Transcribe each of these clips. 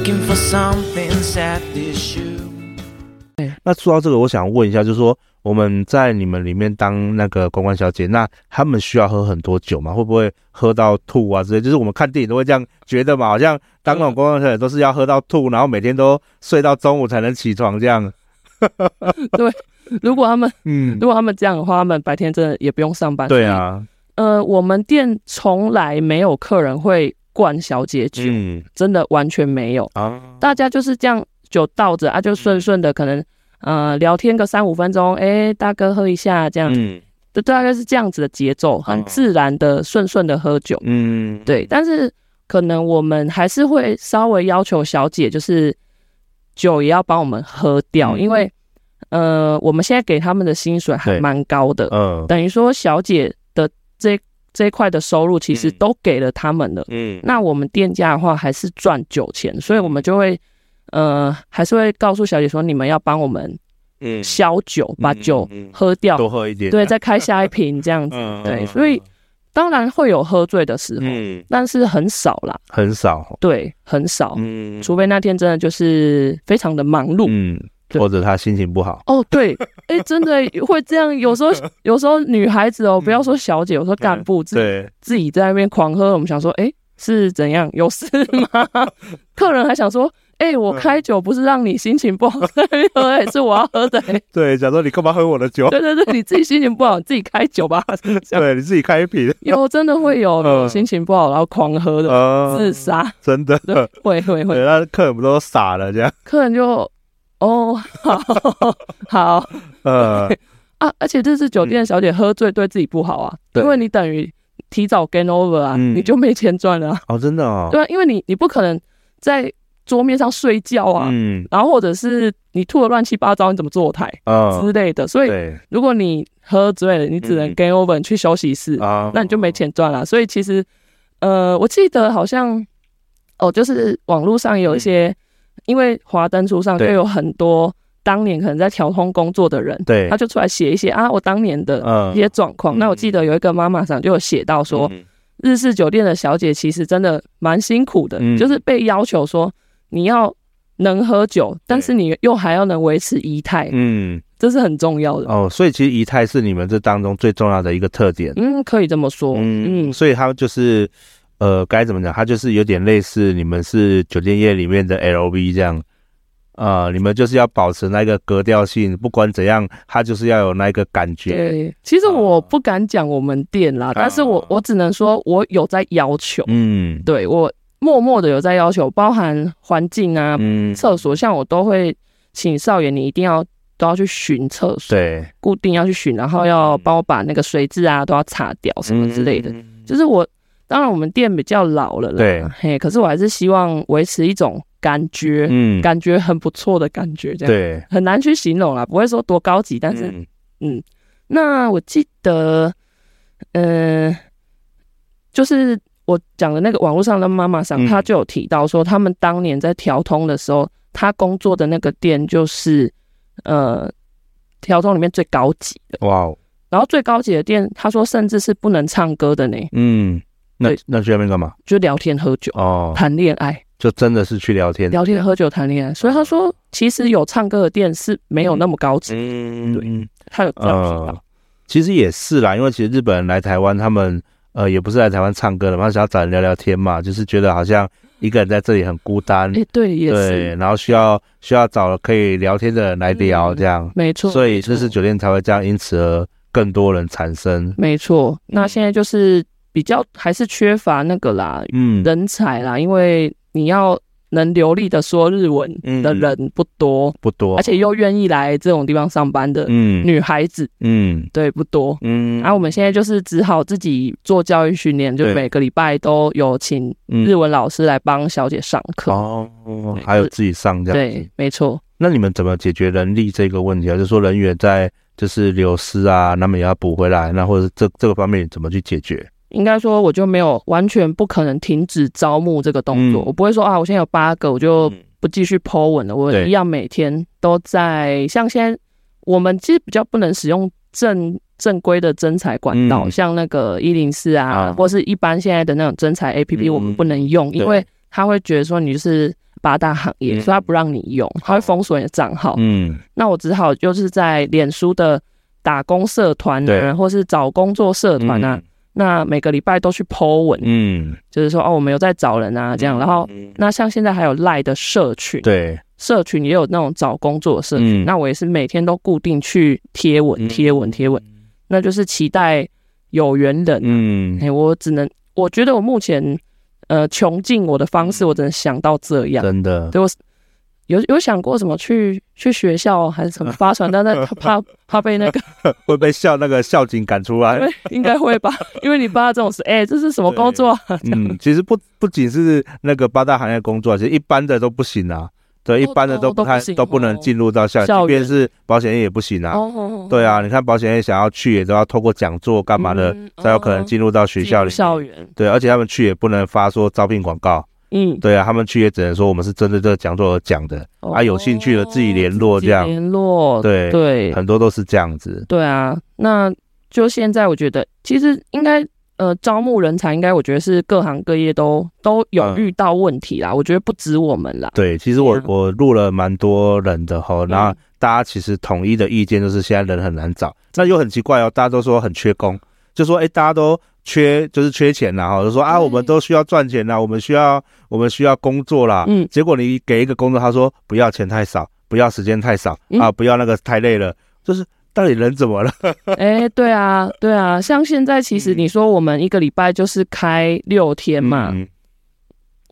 looking for something sad this shoe. 那说到这个，我想问一下，就是说我们在你们里面当那个公关小姐，那他们需要喝很多酒吗？会不会喝到吐啊之类？就是我们看电影都会这样觉得嘛，好像当那种公关小姐都是要喝到吐，然后每天都睡到中午才能起床这样。对，如果他们嗯，如果他们这样的话，他们白天真的也不用上班。对啊，呃，我们店从来没有客人会灌小姐酒，嗯。真的完全没有。啊，大家就是这样酒倒着啊，就顺顺的，可能呃聊天个三五分钟，哎、欸，大哥喝一下这样，嗯。就大概是这样子的节奏，很自然的顺顺的喝酒。嗯，对，但是可能我们还是会稍微要求小姐，就是酒也要帮我们喝掉，嗯。因为呃，我们现在给他们的薪水还蛮高的，嗯。等于说小姐的这这一块的收入其实都给了他们了。嗯，那我们店家的话还是赚酒钱，所以我们就会呃，还是会告诉小姐说，你们要帮我们嗯。消酒，把酒喝掉，多喝一点，对，再开下一瓶这样子。嗯对，所以当然会有喝醉的时候，嗯。但是很少啦。很少，对，很少，嗯。除非那天真的就是非常的忙碌。嗯，对或者他心情不好，哦，对，哎、真的会这样。有时候，有时候女孩子哦，不要说小姐，有时候干部自己自己在那边狂喝，我们想说，哎、是怎样？有事吗？客人还想说，哎、我开酒不是让你心情不好在喝、欸，是我要喝的、欸。对，假如你干嘛喝我的酒？对对对，你自己心情不好，你自己开酒吧。对，你自己开一瓶，有真的会有嗯心情不好然后狂喝的呃，自杀，真的，对，会会会，。那客人不都傻了这样？客人就哦，好好。呃，啊，而且这是酒店的小姐喝醉对自己不好啊，因为你等于提早 game over 啊，嗯。你就没钱赚了、啊，哦，真的哦，对啊，因为你你不可能在桌面上睡觉啊，嗯。然后或者是你吐的乱七八糟，你怎么坐台嗯，之类的，所以如果你喝醉了，你只能嗯 game over，你去休息室，啊，那你就没钱赚了。所以其实，呃，我记得好像哦，就是网络上有一些，因为华灯初上就有很多当年可能在调通工作的人，对。他就出来写一些啊，我当年的嗯。一些状况。嗯那我记得有一个妈妈上就有写到说，嗯。日式酒店的小姐其实真的蛮辛苦的，嗯。就是被要求说你要能喝酒，但是你又还要能维持仪态，嗯，这是很重要的。哦，所以其实仪态是你们这当中最重要的一个特点。嗯，可以这么说。嗯，嗯，所以他们就是呃，该怎么讲？它就是有点类似你们是酒店业里面的 LV 这样。呃，你们就是要保持那个格调性，不管怎样，它就是要有那个感觉。对，其实我不敢讲我们店啦，但是我我只能说我有在要求，嗯对我默默的有在要求，包含环境啊、嗯，厕所，像我都会请少爷你一定要都要去巡厕所，对，固定要去巡，然后要帮我把那个水渍啊都要擦掉什么之类的。嗯就是我当然我们店比较老了啦，对。嘿，可是我还是希望维持一种感觉，嗯，感觉很不错的感觉，这样对，很难去形容啦，不会说多高级，但是。嗯。嗯，那我记得，嗯、就是我讲的那个网络上的妈妈桑，嗯。她就有提到说，他们当年在调通的时候，她工作的那个店就是呃调通里面最高级的，哇哦，然后最高级的店，她说甚至是不能唱歌的呢，嗯，那那去那边干嘛？就聊天喝酒、哦，谈恋爱，就真的是去聊天。聊天喝酒谈恋爱。所以他说，其实有唱歌的店是没有那么高级，嗯，对嗯她有这样提到。呃，其实也是啦，因为其实日本人来台湾，他们呃也不是来台湾唱歌的嘛，想要找人聊聊天嘛，就是觉得好像一个人在这里很孤单，哎、对，也对，是，然后需要需要找可以聊天的人来聊，嗯这样，没错。所以这是酒店才会这样，因此而更多人产生。没错，那现在就是比较还是缺乏那个啦，嗯，人才啦，因为你要能流利的说日文的人不多，不多，而且又愿意来这种地方上班的嗯女孩子，嗯对，不多。嗯，然后我们现在就是只好自己做教育训练，就每个礼拜都有请嗯日文老师来帮小姐上课。哦对，还有自己上这样，对，，没错。那你们怎么解决人力这个问题啊？就是说人员在就是流失啊，那么也要补回来，那或者这这个方面怎么去解决？应该说，我就没有完全不可能停止招募这个动作。嗯。我不会说啊，我现在有八个，我就不继续 po 文了。我一样每天都在。像现在我们其实比较不能使用正正规的征才管道，嗯。像那个一零四啊，啊。或是一般现在的那种征才 APP，嗯我们不能用，因为他会觉得说你就是八大行业，嗯、所以他不让你用，他会封锁你的账号。嗯，那我只好就是在脸书的打工社团啊，或是找工作社团啊，嗯、那每个礼拜都去 po 文，嗯，就是说哦，我们有在找人啊，这样。然后那像现在还有赖的社群，对，社群也有那种找工作的社群，嗯、那我也是每天都固定去贴文、贴文、贴文，那就是期待有缘人。嗯，哎，我只能，我觉得我目前。呃，穷尽我的方式，我只能想到这样。真的，对我有有想过什么去去学校还是什么发传单，但他怕怕被那个 会被校那个校警赶出来。应该会吧，因为你爸这种事，哎、欸，这是什么工作？嗯，其实不不仅是那个八大行业工作，其实一般的都不行啊。对，一般的都不太都不能进入到校园，即便是保险业也不行啊。对啊，你看保险业想要去，也都要透过讲座干嘛的，才有可能进入到学校里。校园对，而且他们去也不能发说招聘广告。嗯，对啊，他们去也只能说我们是针对这个讲座而讲的。啊，有兴趣的自己联络这样。联络。对对，很多都是这样子。对啊，那就现在我觉得，其实应该。呃，招募人才应该，我觉得是各行各业都都有遇到问题啦。嗯、我觉得不止我们啦。对，其实我、嗯、我录了蛮多人的哈，然后大家其实统一的意见就是现在人很难找。那又很奇怪哦，大家都说很缺工，就说哎、欸，大家都缺，就是缺钱啦哈，就说啊，我们都需要赚钱啦，我们需要我们需要工作啦。嗯。结果你给一个工作，他说不要钱太少，不要时间太少啊，不要那个太累了，就是。到底人怎么了？哎、欸，对啊，对啊，像现在其实你说我们一个礼拜就是开六天嘛，嗯、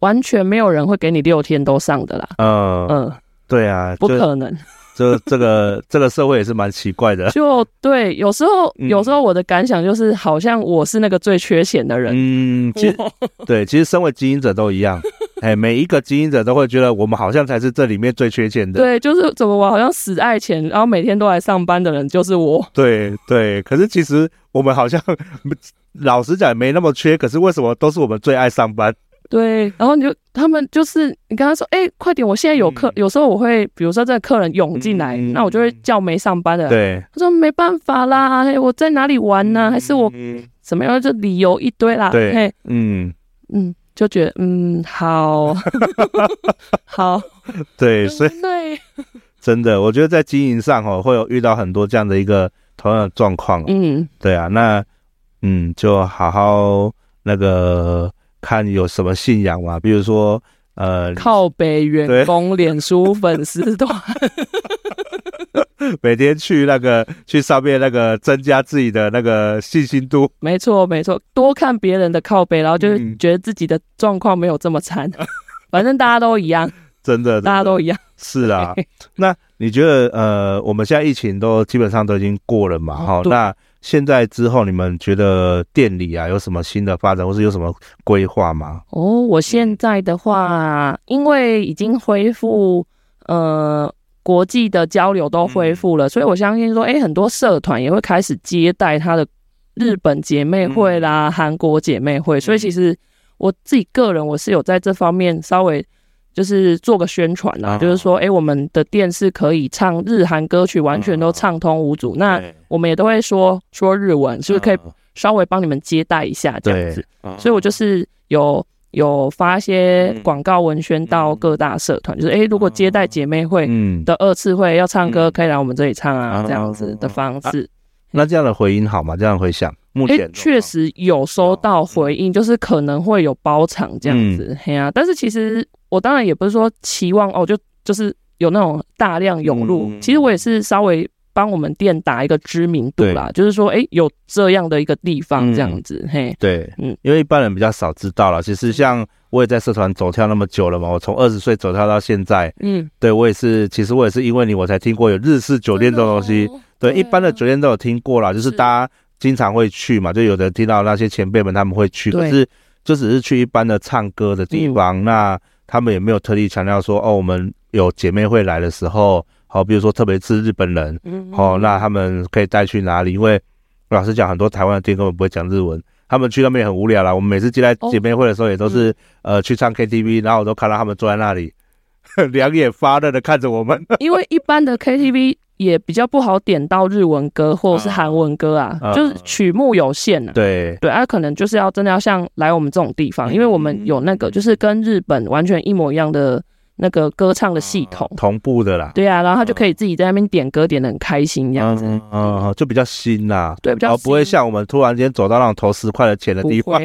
完全没有人会给你六天都上的啦。嗯嗯，呃、对啊，不可能。这这个这个社会也是蛮奇怪的。就对，有时候有时候我的感想就是，好像我是那个最缺钱的人。嗯，其实 对，其实身为经营者都一样。哎，每一个经营者都会觉得我们好像才是这里面最缺钱的。对，就是怎么我好像死爱钱，然后每天都来上班的人就是我。对对，可是其实我们好像 老实讲没那么缺，可是为什么都是我们最爱上班？对，然后你就他们就是你跟他说，哎，快点，我现在有客。嗯、有时候我会，比如说这个客人涌进来，嗯、那我就会叫没上班的人。对，他说没办法啦，嘿，我在哪里玩呢？还是我怎么样？就理由一堆啦。对，嘿嗯嗯，就觉得嗯好，好 对，所以 真的，我觉得在经营上哦，会有遇到很多这样的一个同样的状况。嗯，对啊，那嗯，就好好那个。看有什么信仰嘛？比如说，呃，靠北员工脸书粉丝团，每天去那个去上面那个增加自己的那个信心度。没错，没错，多看别人的靠背，然后就觉得自己的状况没有这么惨。嗯、反正大家都一样，真的，大家都一样。是啊，那你觉得呃，我们现在疫情都基本上都已经过了嘛？哈、哦，那。现在之后，你们觉得店里啊有什么新的发展，或是有什么规划吗？哦，我现在的话，因为已经恢复，呃，国际的交流都恢复了，所以我相信说，哎，很多社团也会开始接待他的日本姐妹会啦、韩国姐妹会，所以其实我自己个人我是有在这方面稍微。就是做个宣传啊，就是说，哎，我们的店是可以唱日韩歌曲，完全都畅通无阻。那我们也都会说说日文，是不是可以稍微帮你们接待一下这样子？所以我就是有有发一些广告文宣到各大社团，就是哎，如果接待姐妹会的二次会要唱歌，可以来我们这里唱啊，这样子的方式。那这样的回音好吗？这样回响？目前确实有收到回应，就是可能会有包场这样子，嘿啊，但是其实。我当然也不是说期望哦，就就是有那种大量涌入。嗯、其实我也是稍微帮我们店打一个知名度啦，就是说，哎、欸，有这样的一个地方这样子，嗯、嘿，对，嗯，因为一般人比较少知道啦。其实像我也在社团走跳那么久了嘛，我从二十岁走跳到现在，嗯，对我也是，其实我也是因为你我才听过有日式酒店这种东西。哦、对，一般的酒店都有听过啦，就是大家经常会去嘛，就有的听到那些前辈们他们会去，可是就只是去一般的唱歌的地方，嗯、那。他们也没有特地强调说，哦，我们有姐妹会来的时候，好，比如说特别是日本人，嗯，哦，那他们可以带去哪里？因为老实讲，很多台湾的店根本不会讲日文，他们去那边也很无聊啦。我们每次接待姐妹会的时候，也都是、哦、呃去唱 KTV，然后我都看到他们坐在那里，两眼发热的看着我们。因为一般的 KTV 也比较不好点到日文歌或者是韩文歌啊，啊就是曲目有限啊。对。对，啊，可能就是要真的要像来我们这种地方，因为我们有那个就是跟日本完全一模一样的那个歌唱的系统，同步的啦。对啊，然后他就可以自己在那边点歌，点的很开心这样子，嗯嗯，就比较新啦，对，比较不会像我们突然间走到那种投十块的钱的地方。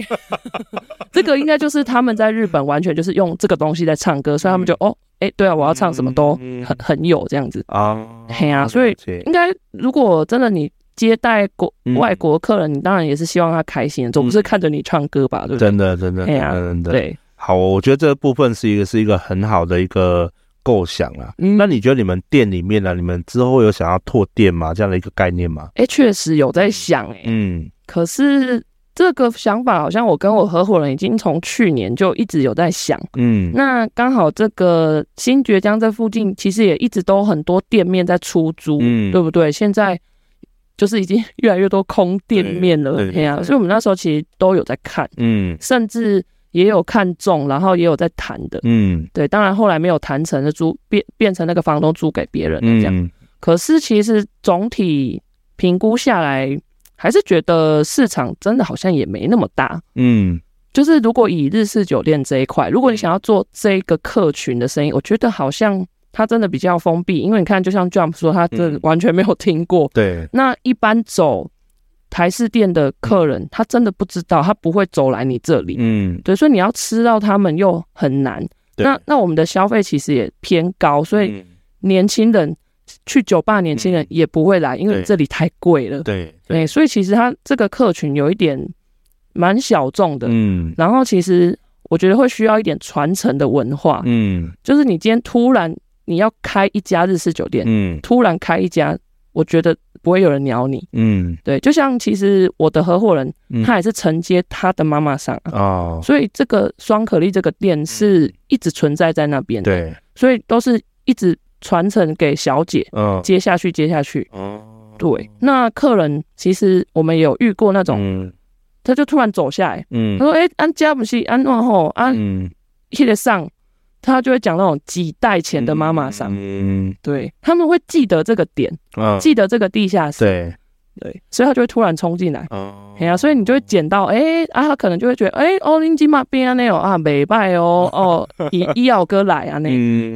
这个应该就是他们在日本完全就是用这个东西在唱歌，所以他们就哦，哎，对啊，我要唱什么都很很有这样子啊，嘿啊，所以应该如果真的你接待国外国客人，你当然也是希望他开心，总不是看着你唱歌吧？对不对？真的，真的，哎呀，真的，对。好，我觉得这个部分是一个是一个很好的一个构想啊。嗯，那你觉得你们店里面呢、啊？你们之后有想要拓店吗？这样的一个概念吗？哎，确实有在想哎。嗯，可是这个想法好像我跟我合伙人已经从去年就一直有在想。嗯，那刚好这个新爵江这附近其实也一直都很多店面在出租，嗯，对不对？现在就是已经越来越多空店面了，对呀、啊。所以我们那时候其实都有在看，嗯，甚至。也有看中，然后也有在谈的，嗯，对，当然后来没有谈成的租变变成那个房东租给别人这样，嗯、可是其实总体评估下来，还是觉得市场真的好像也没那么大，嗯，就是如果以日式酒店这一块，如果你想要做这个客群的生意，我觉得好像它真的比较封闭，因为你看，就像 Jump 说，他这完全没有听过，对，那一般走。台式店的客人，他真的不知道，他不会走来你这里，嗯，对，所以你要吃到他们又很难。那那我们的消费其实也偏高，所以年轻人去酒吧，年轻人也不会来，因为这里太贵了。对对，所以其实他这个客群有一点蛮小众的，嗯，然后其实我觉得会需要一点传承的文化，嗯，就是你今天突然你要开一家日式酒店，嗯，突然开一家。我觉得不会有人鸟你，嗯，对，就像其实我的合伙人，他也是承接他的妈妈上哦，所以这个双可丽这个店是一直存在在那边的，对，所以都是一直传承给小姐，嗯，接下去接下去，哦，对，那客人其实我们有遇过那种，他就突然走下来，嗯，他说，哎，安家不是安往后安，嗯，记得上。他就会讲那种几代前的妈妈桑，嗯，对，他们会记得这个点，嗯，记得这个地下室，对，对，所以他就会突然冲进来，哦，哎呀，所以你就会捡到，哎、欸，啊，他可能就会觉得，哎、欸，哦，林金马边啊那种啊，美拜哦，哦，医医药哥来啊，那，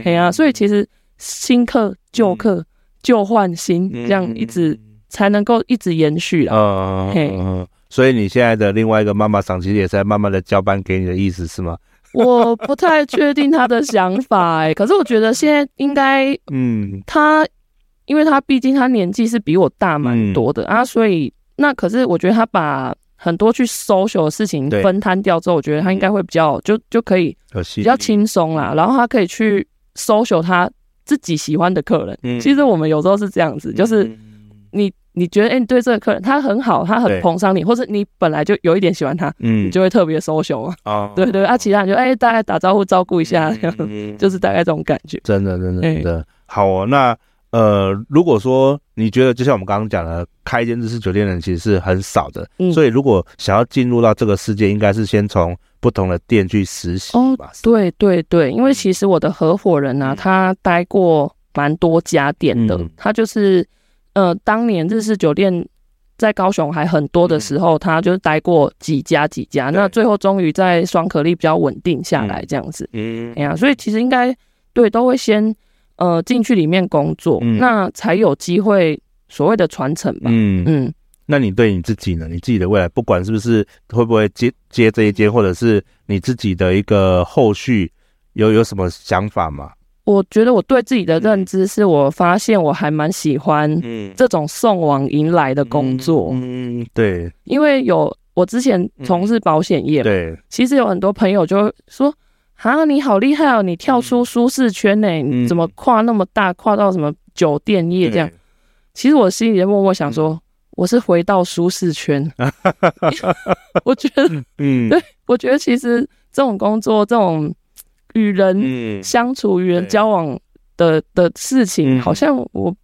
哎呀，所以其实新客旧客旧换新，这样一直才能够一直延续啊，嗯，所以你现在的另外一个妈妈桑，其实也是在慢慢的交班给你的意思是吗？我不太确定他的想法哎、欸，可是我觉得现在应该，嗯，他，因为他毕竟他年纪是比我大蛮多的、嗯、啊，所以那可是我觉得他把很多去 social 的事情分摊掉之后，我觉得他应该会比较就就可以比较轻松啦，然后他可以去 social 他自己喜欢的客人。嗯、其实我们有时候是这样子，就是你。你觉得，哎、欸，你对这个客人他很好，他很捧上你，或者你本来就有一点喜欢他，嗯，你就会特别 social 啊，对，对对，啊，其他人就哎、欸，大概打招呼照顾一下，嗯、就是大概这种感觉。真的，真的，真的，欸、好哦。那呃，如果说你觉得，就像我们刚刚讲的，开一间日式酒店的人其实是很少的，嗯、所以如果想要进入到这个世界，应该是先从不同的店去实习。哦，对对对，因为其实我的合伙人呢、啊，他待过蛮多家店的，嗯、他就是。呃，当年日式酒店在高雄还很多的时候，嗯、他就是待过几家几家，那最后终于在双可丽比较稳定下来这样子。嗯，哎呀，所以其实应该对都会先呃进去里面工作，嗯、那才有机会所谓的传承吧。嗯。嗯，那你对你自己呢？你自己的未来，不管是不是会不会接接这一间，或者是你自己的一个后续，有有什么想法吗？我觉得我对自己的认知是，我发现我还蛮喜欢这种送往迎来的工作。嗯，对，因为有我之前从事保险业，对，其实有很多朋友就说：“啊，你好厉害哦，你跳出舒适圈呢，你怎么跨那么大，跨到什么酒店业这样？”其实我心里默默想说，我是回到舒适圈。我觉得，嗯，对，我觉得其实这种工作，这种。与人相处、与人交往的的事情，好像我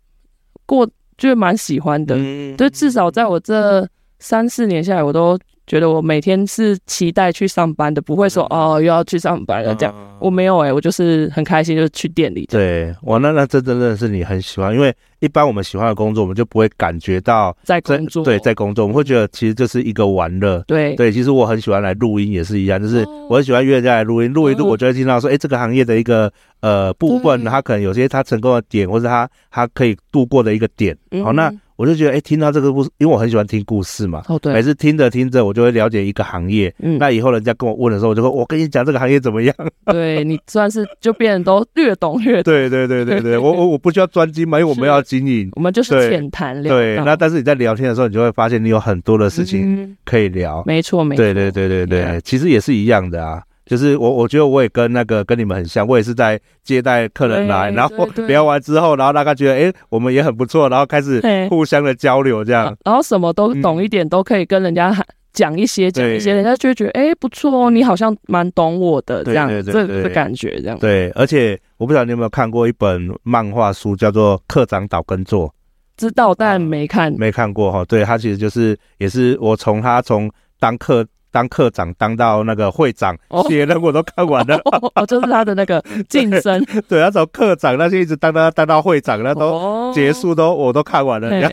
过就蛮喜欢的。对，至少在我这三四年下来，我都觉觉得我每天是期待去上班的，不会说哦又要去上班了这样。我没有哎、欸，我就是很开心，就是去店里。对，哇那那这真的是你很喜欢，因为一般我们喜欢的工作，我们就不会感觉到在工作。对，在工作，我们会觉得其实就是一个玩乐。对对，其实我很喜欢来录音，也是一样，就是我很喜欢约人家来录音，录一录，我就会听到说，哎，这个行业的一个呃部分，他可能有些他成功的点，或者他他可以度过的一个点。好，那。我就觉得，哎、欸，听到这个故事，因为我很喜欢听故事嘛。哦，对。每次听着听着，我就会了解一个行业。嗯。那以后人家跟我问的时候，我就说，我跟你讲这个行业怎么样？对，你算是就变得都略懂略懂。对对对对对，我我我不需要专精嘛，因为我们要经营。我们就是浅谈聊。对。那但是你在聊天的时候，你就会发现你有很多的事情可以聊。嗯、没错没错。对对对对对，对，其实也是一样的啊。就是我，我觉得我也跟那个跟你们很像，我也是在接待客人来，然后聊完之后，然后大家觉得，哎，我们也很不错，然后开始互相的交流，这样，然后什么都懂一点，都可以跟人家讲一些，讲一些，人家就会觉得，哎，不错哦，你好像蛮懂我的，这样，这这感觉，这样。对，而且我不知道你有没有看过一本漫画书，叫做《课长岛耕作》，知道但没看，没看过哈。对，他其实就是也是我从他从当课。当课长当到那个会长，这些人我都看完了。哦，哦，就是他的那个 晋升。对，他从课长那些一直当到当到会长，那都结束都我都看完了。哦、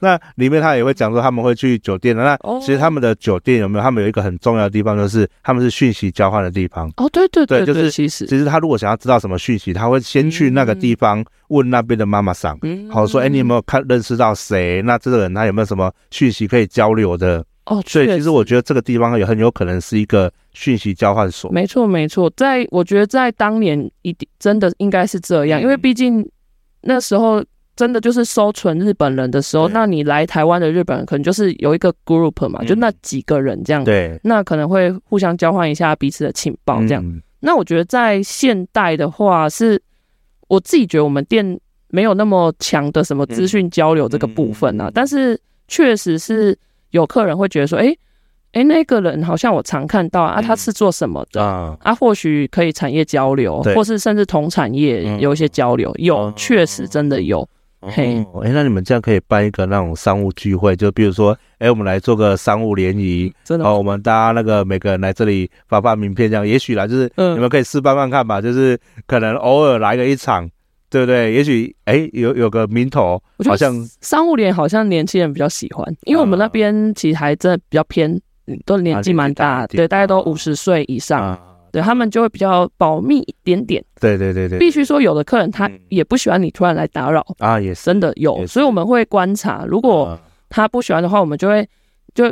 那里面他也会讲说他们会去酒店的。那其实他们的酒店有没有？他们有一个很重要的地方，就是他们是讯息交换的地方。哦，对对对，对，就是其实其实他如果想要知道什么讯息，他会先去那个地方问那边的妈妈桑，好说，哎，你有没有看认识到谁？那这个人他有没有什么讯息可以交流的？哦，所以其实我觉得这个地方也很有可能是一个讯息交换所。没错，没错，在我觉得在当年一定真的应该是这样，因为毕竟那时候真的就是收存日本人的时候，那你来台湾的日本人可能就是有一个 group 嘛，就那几个人这样。对，那可能会互相交换一下彼此的情报这样。那我觉得在现代的话，是我自己觉得我们店没有那么强的什么资讯交流这个部分啊，但是确实是。有客人会觉得说，哎、欸，哎、欸，那个人好像我常看到啊，他是做什么的、嗯、啊？或许可以产业交流，或是甚至同产业有一些交流，嗯、有确实真的有。嗯、嘿，哎、欸，那你们这样可以办一个那种商务聚会，就比如说，哎、欸，我们来做个商务联谊，真的，我们大家那个每个人来这里发发名片，这样，也许啦，就是你们可以试办办看吧，就是可能偶尔来个一场。对不对？也许哎，有有个名头，好像商务联好像年轻人比较喜欢，因为我们那边其实还真的比较偏，都年纪蛮大，对，大概都五十岁以上，对他们就会比较保密一点点。对对对对，必须说有的客人他也不喜欢你突然来打扰。啊，也真的有，所以我们会观察，如果他不喜欢的话，我们就会就。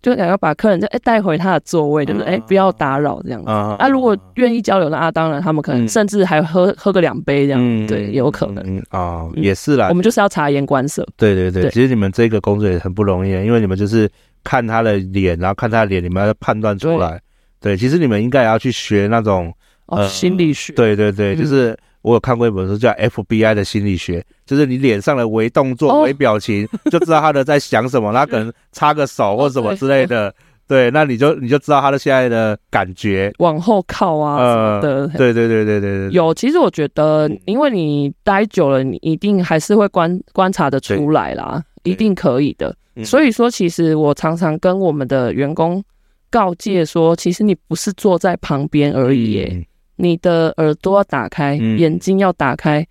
就想要把客人再哎带回他的座位，就是哎不要打扰这样子啊。啊如果愿意交流的啊，当然他们可能甚至还喝喝个两杯这样，对，有可能啊，也是啦。我们就是要察言观色。对对对，其实你们这个工作也很不容易，因为你们就是看他的脸，然后看他的脸，你们要判断出来。对，其实你们应该也要去学那种哦心理学。对对对，就是。我有看过一本书，叫 FBI 的心理学，就是你脸上的微动作、微表情，就知道他的在想什么。他可能插个手或什么之类的，对，那你就你就知道他的现在的感觉，往后靠啊什么的。对对对对对对。有，其实我觉得，因为你待久了，你一定还是会观观察的出来啦，一定可以的。所以说，其实我常常跟我们的员工告诫说，其实你不是坐在旁边而已耶。你的耳朵要打开，嗯、眼睛要打开，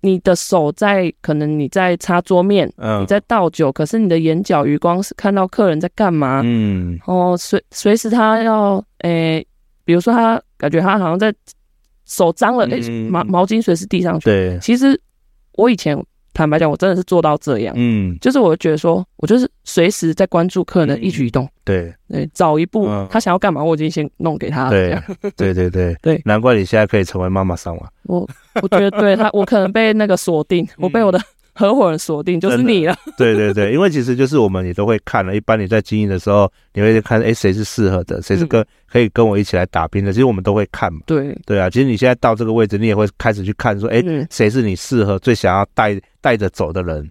你的手在可能你在擦桌面，嗯、你在倒酒，可是你的眼角余光是看到客人在干嘛，嗯，哦，随随时他要，诶、欸，比如说他感觉他好像在手脏了，诶、欸，毛毛巾随时递上去，对，其实我以前。坦白讲，我真的是做到这样，嗯，就是我觉得说，我就是随时在关注客人的一举一动，对。对，早一步他想要干嘛，我已经先弄给他，对对对对对，难怪你现在可以成为妈妈桑了，我我觉得对他，我可能被那个锁定，我被我的。合伙人锁定就是你了。对对对，因为其实就是我们也都会看了。一般你在经营的时候，你会看，哎，谁是适合的，谁是跟可以跟我一起来打拼的。其实我们都会看嘛。对对啊，其实你现在到这个位置，你也会开始去看，说，哎，谁是你适合、最想要带带着走的人？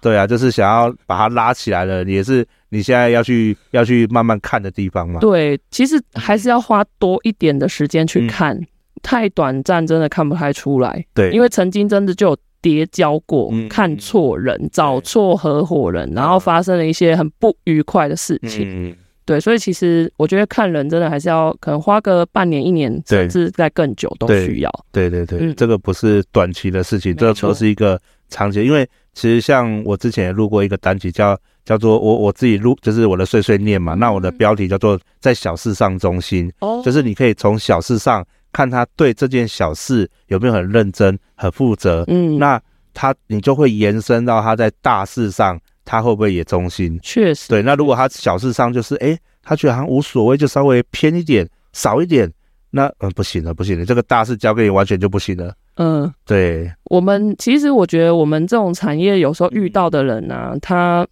对啊，就是想要把他拉起来了，也是你现在要去要去慢慢看的地方嘛。对，其实还是要花多一点的时间去看，太短暂真的看不太出来。对，因为曾经真的就有。跌跤过，看错人，找错合伙人，然后发生了一些很不愉快的事情。对，所以其实我觉得看人真的还是要可能花个半年、一年，甚至在更久都需要。对对对，这个不是短期的事情，这个都是一个长期。因为其实像我之前也录过一个单集叫，叫做我我自己录，就是我的碎碎念嘛。那我的标题叫做在小事上中心，就是你可以从小事上看他对这件小事有没有很认真、很负责。嗯，那他你就会延伸到他在大事上。他会不会也忠心？确实，对。那如果他小事上就是，哎，他觉得好像无所谓，就稍微偏一点，少一点，那嗯，不行了，不行了，这个大事交给你完全就不行了。嗯，对。我们其实我觉得我们这种产业有时候遇到的人啊，他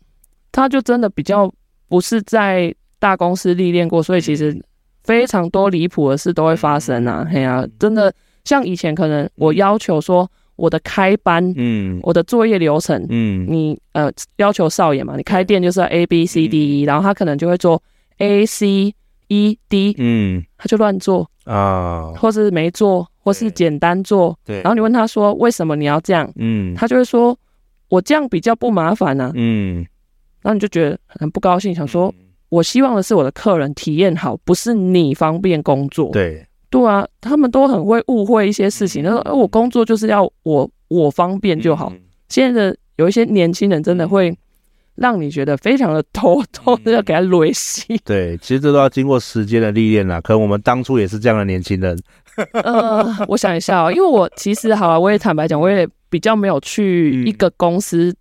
他就真的比较不是在大公司历练过，所以其实非常多离谱的事都会发生啊。嘿呀、啊，真的像以前可能我要求说。我的开班，嗯，我的作业流程，嗯，你呃要求少爷嘛，你开店就是要 A B C D E，然后他可能就会做 A C E D，嗯，他就乱做啊，或是没做，或是简单做，对，然后你问他说为什么你要这样，嗯，他就会说我这样比较不麻烦啊，嗯，然后你就觉得很不高兴，想说我希望的是我的客人体验好，不是你方便工作，对。对啊，他们都很会误会一些事情。他说：“哎，我工作就是要我我方便就好。”现在的有一些年轻人真的会让你觉得非常的头痛，要给他雷洗。对，其实这都要经过时间的历练啦。可能我们当初也是这样的年轻人。呃，我想一下哦，因为我其实好啊，我也坦白讲，我也比较没有去一个公司。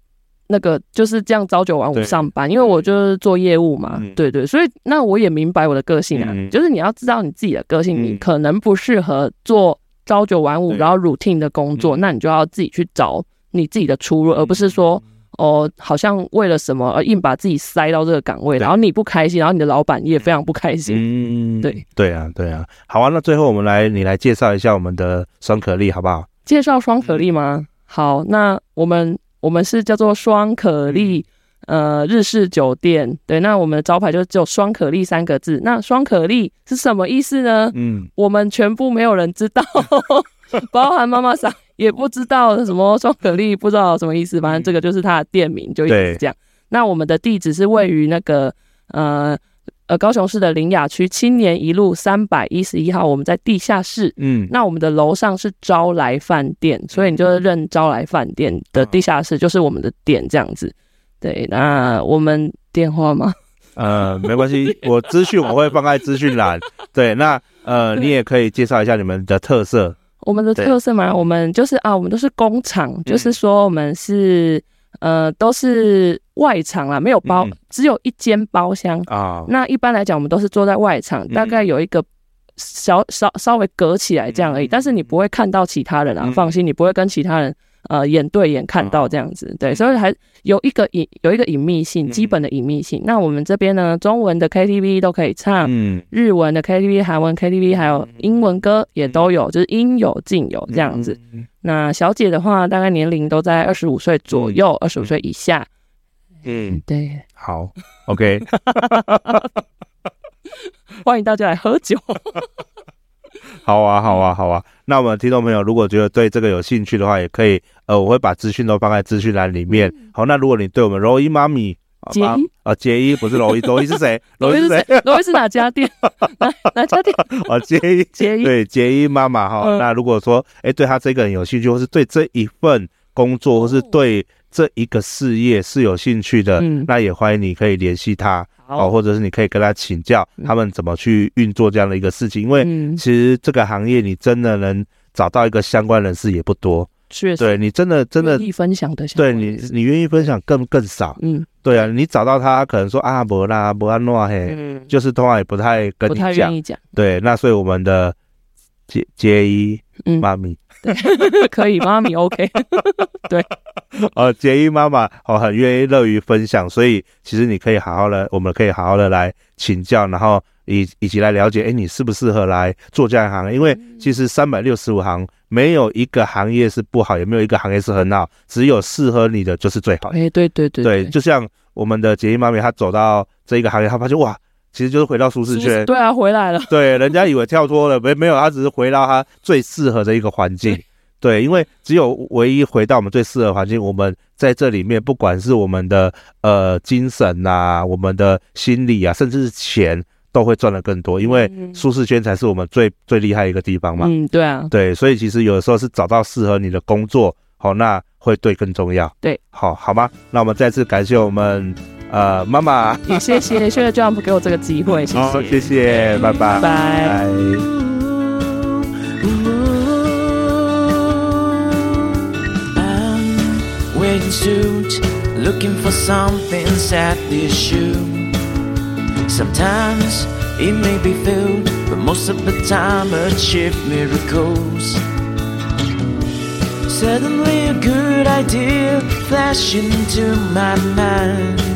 那个就是这样朝九晚五上班，因为我就是做业务嘛，嗯、对对，所以那我也明白我的个性啊，嗯、就是你要知道你自己的个性，嗯、你可能不适合做朝九晚五，然后 routine 的工作，嗯、那你就要自己去找你自己的出路，嗯、而不是说哦，好像为了什么而硬把自己塞到这个岗位，然后你不开心，然后你的老板也非常不开心，嗯，对。对啊对啊，好啊，那最后我们来你来介绍一下我们的双可丽好不好？介绍双可丽吗？好，那我们。我们是叫做双可丽，呃，日式酒店。对，那我们的招牌就只有双可丽三个字。那双可丽是什么意思呢？嗯，我们全部没有人知道，包含妈妈桑也不知道什么双可丽，不知道什么意思。反正这个就是它的店名，就一直这样。那我们的地址是位于那个呃。呃，高雄市的林雅区青年一路三百一十一号，我们在地下室。嗯，那我们的楼上是招来饭店，所以你就认招来饭店的地下室就是我们的店这样子。对，那我们电话吗？呃，没关系，我资讯我会放在资讯栏。对，那呃，你也可以介绍一下你们的特色。我们的特色嘛，我们就是啊，我们都是工厂，就是说我们是。呃，都是外场啦，没有包，只有一间包厢啊。那一般来讲，我们都是坐在外场，大概有一个小稍稍微隔起来这样而已。但是你不会看到其他人啊，放心，你不会跟其他人呃眼对眼看到这样子。对，所以还有一个隐有一个隐秘性，基本的隐秘性。那我们这边呢，中文的 KTV 都可以唱，日文的 KTV、韩文 KTV 还有英文歌也都有，就是应有尽有这样子。那小姐的话，大概年龄都在二十五岁左右，二十五岁以下。嗯，对，好，OK，欢迎大家来喝酒。好啊，好啊，好啊。那我们听众朋友，如果觉得对这个有兴趣的话，也可以，呃，我会把资讯都放在资讯栏里面。好，那如果你对我们柔一妈咪。杰伊啊，杰伊不是罗伊，罗伊是谁？罗伊是谁？罗伊是哪家店？哪哪家店？啊，杰伊，杰伊，对，杰伊妈妈哈。那如果说，哎，对他这个人有兴趣，或是对这一份工作，或是对这一个事业是有兴趣的，嗯。那也欢迎你可以联系他，哦，或者是你可以跟他请教他们怎么去运作这样的一个事情，因为其实这个行业你真的能找到一个相关人士也不多。确实，对你真的真的愿意分享的，对你你愿意分享更更少，嗯，对啊，你找到他可能说啊，不啦，不安诺嘿，嗯，就是通常也不太跟你讲，不太愿意讲，对，那所以我们的杰杰伊妈咪，对，可以，妈咪 OK，对，呃，杰伊妈妈哦很愿意乐于分享，所以其实你可以好好的，我们可以好好的来请教，然后以以及来了解，哎，你适不适合来做这样一行？因为其实三百六十五行。没有一个行业是不好，也没有一个行业是很好，只有适合你的就是最好。哎，对对对，对，就像我们的杰伊妈咪，她走到这一个行业，她发现哇，其实就是回到舒适圈。对啊，回来了。对，人家以为跳脱了，没没有，他只是回到他最适合的一个环境。对，因为只有唯一回到我们最适合环境，我们在这里面，不管是我们的呃精神呐、啊，我们的心理啊，甚至是钱，都会赚得更多。因为舒适圈才是我们最最厉害一个地方嘛。嗯，对啊，对，所以其实有的时候是找到适合你的工作，好，那会对更重要。对，好，好吗？那我们再次感谢我们呃妈妈，也谢谢谢谢 Jump 给我这个机会，谢谢，好，谢谢，拜拜，拜。wearing suit, looking for something sad issue. Sometimes it may be filled, but most of the time achieve miracles. Suddenly a good idea flashed into my mind.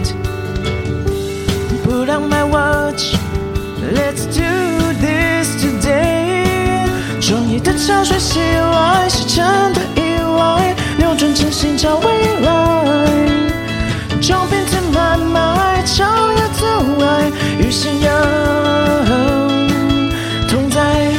Put on my watch, let's do this today. 创意的潮水袭来，是真的意外。扭转真心找未来，将变成慢慢超越阻碍，与信仰同在。